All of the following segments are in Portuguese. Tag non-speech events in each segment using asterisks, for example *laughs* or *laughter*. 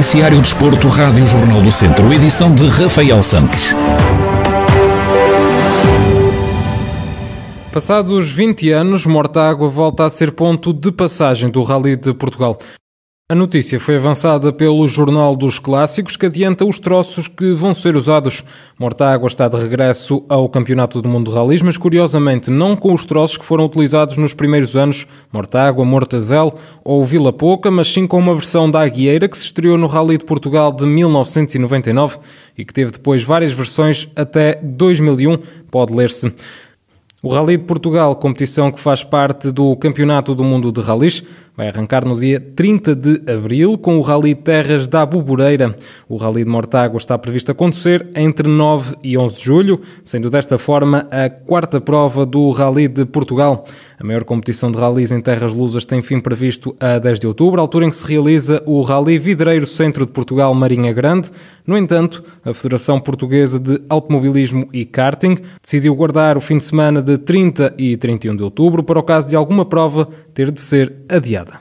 Noticiário Desporto, Rádio Jornal do Centro, edição de Rafael Santos. Passados 20 anos, Mortágua volta a ser ponto de passagem do Rally de Portugal. A notícia foi avançada pelo Jornal dos Clássicos, que adianta os troços que vão ser usados. Mortágua está de regresso ao Campeonato do Mundo de Rallys, mas curiosamente não com os troços que foram utilizados nos primeiros anos, Mortágua, Mortazel ou Vila Pouca, mas sim com uma versão da Aguieira que se estreou no Rally de Portugal de 1999 e que teve depois várias versões até 2001, pode ler-se. O Rally de Portugal, competição que faz parte do Campeonato do Mundo de Rallys, vai arrancar no dia 30 de abril com o Rally Terras da Bubureira. O Rally de Mortágua está previsto acontecer entre 9 e 11 de julho, sendo desta forma a quarta prova do Rally de Portugal. A maior competição de rallies em terras lusas tem fim previsto a 10 de outubro, altura em que se realiza o Rally Vidreiro Centro de Portugal Marinha Grande. No entanto, a Federação Portuguesa de Automobilismo e Karting decidiu guardar o fim de semana de 30 e 31 de outubro para o caso de alguma prova ter de ser adiada.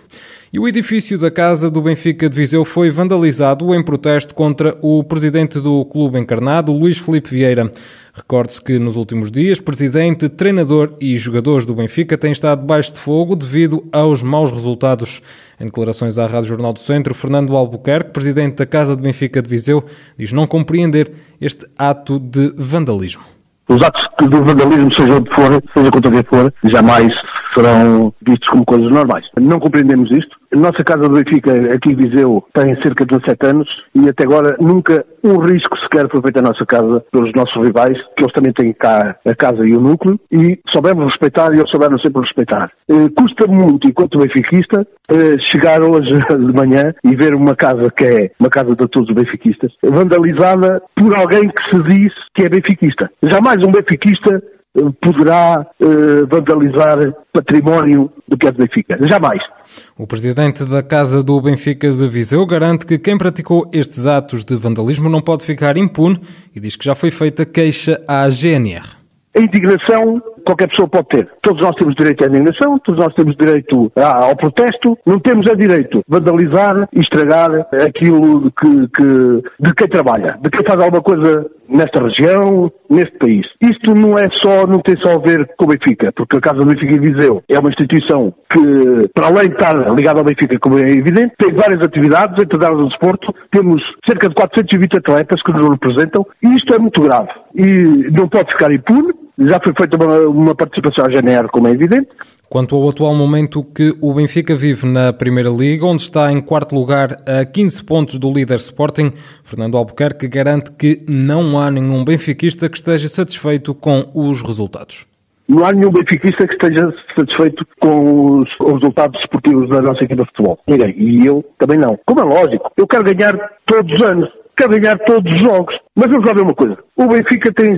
E o edifício da Casa do Benfica de Viseu foi vandalizado em protesto contra o presidente do clube encarnado, Luís Felipe Vieira. Recorde-se que nos últimos dias, presidente, treinador e jogadores do Benfica têm estado debaixo de fogo devido aos maus resultados. Em declarações à Rádio Jornal do Centro, Fernando Albuquerque, presidente da Casa do Benfica de Viseu, diz não compreender este ato de vandalismo. Os atos de vandalismo, seja onde for, seja contra quem for, jamais serão vistos como coisas normais. Não compreendemos isto. Nossa casa do Benfica, aqui em Viseu, tem cerca de 17 anos e até agora nunca um risco sequer foi feito à nossa casa pelos nossos rivais, que eles também têm cá a casa e o núcleo, e soubemos respeitar e eles souberam sempre respeitar. Eh, custa muito, enquanto benfiquista, eh, chegar hoje *laughs* de manhã e ver uma casa que é uma casa de todos os benfiquistas, vandalizada por alguém que se diz que é benfiquista. Jamais um benfiquista poderá uh, vandalizar património do que é do Benfica. Jamais. O presidente da Casa do Benfica de Viseu garante que quem praticou estes atos de vandalismo não pode ficar impune e diz que já foi feita queixa à GNR. A indignação qualquer pessoa pode ter. Todos nós temos direito à indignação, todos nós temos direito ao protesto, não temos a direito de vandalizar e estragar aquilo que, que, de quem trabalha, de quem faz alguma coisa nesta região, neste país. Isto não é só, não tem só a ver com o Benfica, porque a Casa do Benfica em Viseu é uma instituição que, para além de estar ligada ao Benfica, como é evidente, tem várias atividades, entre elas o desporto, temos cerca de 420 atletas que nos representam, e isto é muito grave. E não pode ficar impune, já foi feita uma, uma participação à GNR, como é evidente. Quanto ao atual momento que o Benfica vive na Primeira Liga, onde está em quarto lugar a 15 pontos do líder Sporting, Fernando Albuquerque garante que não há nenhum benfiquista que esteja satisfeito com os resultados. Não há nenhum benfiquista que esteja satisfeito com os, os resultados esportivos da nossa equipa de futebol. Ninguém. E eu também não. Como é lógico, eu quero ganhar todos os anos quer ganhar todos os jogos. Mas vamos lá ver uma coisa. O Benfica tem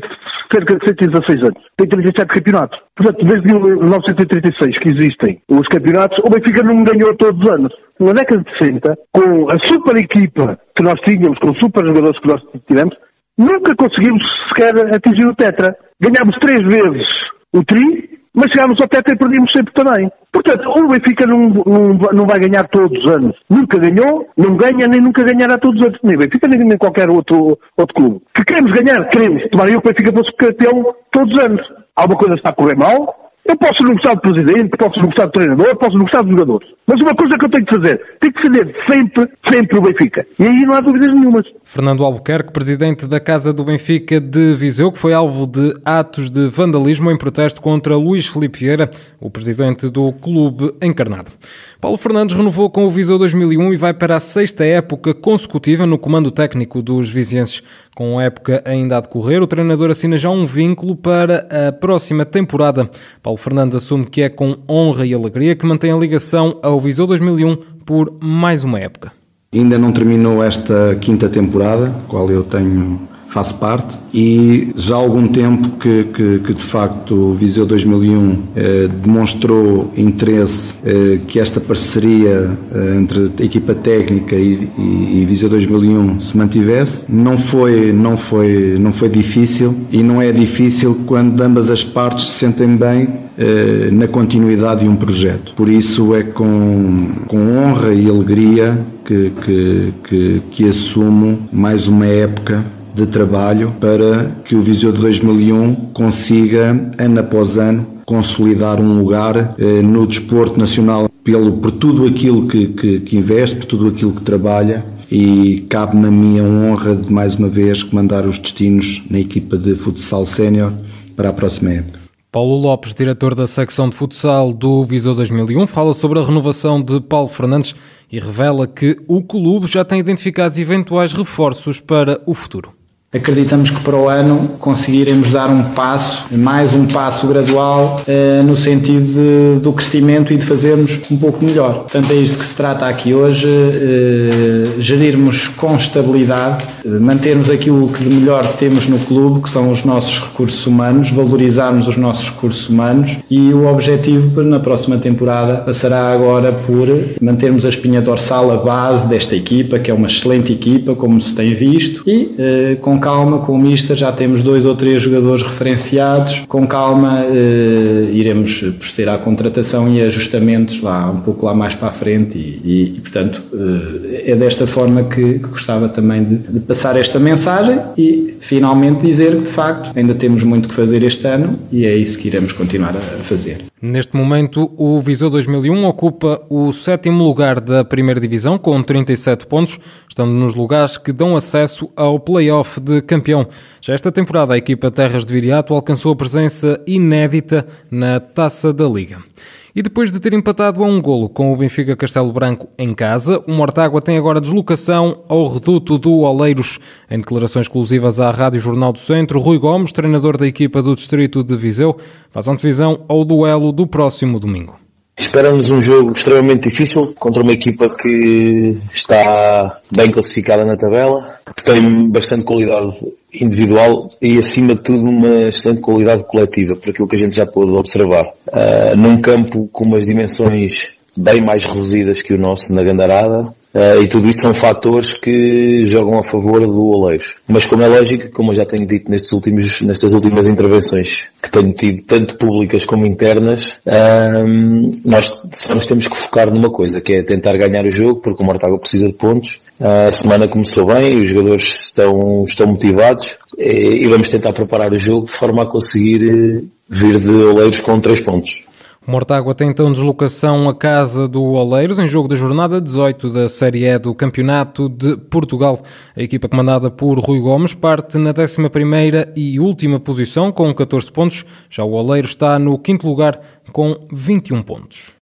cerca de 116 anos. Tem 37 campeonatos. Portanto, desde 1936 que existem os campeonatos, o Benfica não ganhou todos os anos. Na década de 60, com a super equipa que nós tínhamos, com os super jogadores que nós tivemos, nunca conseguimos sequer atingir o Tetra. Ganhámos três vezes o Tri mas chegámos ao teto e perdíamos sempre também. Portanto, o Benfica não, não, não vai ganhar todos os anos. Nunca ganhou, não ganha, nem nunca ganhará todos os anos. Nem Benfica, nem, nem qualquer outro, outro clube. Que queremos ganhar, queremos. Que o Benfica fosse campeão todos os anos. Alguma coisa está a correr mal, eu posso não gostar do presidente, posso não gostar do treinador, posso não gostar dos jogadores. Mas uma coisa que eu tenho que fazer, tenho que defender sempre, sempre o Benfica. E aí não há dúvidas nenhumas. Fernando Albuquerque, presidente da Casa do Benfica de Viseu, que foi alvo de atos de vandalismo em protesto contra Luís Felipe Vieira, o presidente do clube encarnado. Paulo Fernandes renovou com o Viseu 2001 e vai para a sexta época consecutiva no comando técnico dos vizienses. Com a época ainda a decorrer, o treinador assina já um vínculo para a próxima temporada. Paulo Fernandes assume que é com honra e alegria que mantém a ligação ao Viseu 2001 por mais uma época. Ainda não terminou esta quinta temporada, qual eu tenho faço parte e já há algum tempo que, que, que de facto o Viseu 2001 eh, demonstrou interesse eh, que esta parceria eh, entre a equipa técnica e, e, e Viseu 2001 se mantivesse. Não foi, não, foi, não foi difícil e não é difícil quando ambas as partes se sentem bem eh, na continuidade de um projeto. Por isso é com, com honra e alegria que, que, que, que assumo mais uma época de trabalho para que o Viseu de 2001 consiga, ano após ano, consolidar um lugar eh, no desporto nacional pelo, por tudo aquilo que, que, que investe, por tudo aquilo que trabalha e cabe-me a minha honra de mais uma vez comandar os destinos na equipa de futsal sénior para a próxima época. Paulo Lopes, diretor da secção de futsal do Viseu 2001, fala sobre a renovação de Paulo Fernandes e revela que o clube já tem identificados eventuais reforços para o futuro. Acreditamos que para o ano conseguiremos dar um passo, mais um passo gradual, eh, no sentido de, do crescimento e de fazermos um pouco melhor. Portanto, é isto que se trata aqui hoje: eh, gerirmos com estabilidade, mantermos aquilo que de melhor temos no clube, que são os nossos recursos humanos, valorizarmos os nossos recursos humanos e o objetivo na próxima temporada passará agora por mantermos a espinha dorsal, a base desta equipa, que é uma excelente equipa, como se tem visto, e eh, com calma, com o Mister já temos dois ou três jogadores referenciados, com calma eh, iremos proceder à contratação e ajustamentos lá, um pouco lá mais para a frente e, e, e portanto eh, é desta forma que, que gostava também de, de, passar esta mensagem e finalmente dizer que de facto ainda temos muito que fazer este ano e é isso que iremos continuar a fazer. Neste momento, o Viseu 2001 ocupa o sétimo lugar da primeira divisão com 37 pontos, estando nos lugares que dão acesso ao play-off de campeão. Já esta temporada, a equipa Terras de Viriato alcançou a presença inédita na Taça da Liga. E depois de ter empatado a um golo com o Benfica Castelo Branco em casa, o Mortágua tem agora deslocação ao reduto do Oleiros. Em declarações exclusivas à Rádio Jornal do Centro, Rui Gomes, treinador da equipa do Distrito de Viseu, faz antevisão ao duelo do próximo domingo. Esperamos um jogo extremamente difícil contra uma equipa que está bem classificada na tabela, que tem bastante qualidade individual e, acima de tudo, uma excelente qualidade coletiva, por aquilo que a gente já pôde observar. Uh, num campo com umas dimensões bem mais reduzidas que o nosso na Gandarada, Uh, e tudo isso são fatores que jogam a favor do Oleiros. Mas como é lógico, como eu já tenho dito nestes últimos, nestas últimas intervenções que tenho tido, tanto públicas como internas, uh, nós só nos temos que focar numa coisa, que é tentar ganhar o jogo, porque o Mortágua precisa de pontos. Uh, a semana começou bem, os jogadores estão, estão motivados e, e vamos tentar preparar o jogo de forma a conseguir eh, vir de Oleiros com três pontos. Mortágua tem então deslocação à casa do Oleiros em jogo da jornada 18 da Série E do Campeonato de Portugal. A equipa comandada por Rui Gomes parte na 11ª e última posição com 14 pontos. Já o Oleiros está no quinto lugar com 21 pontos.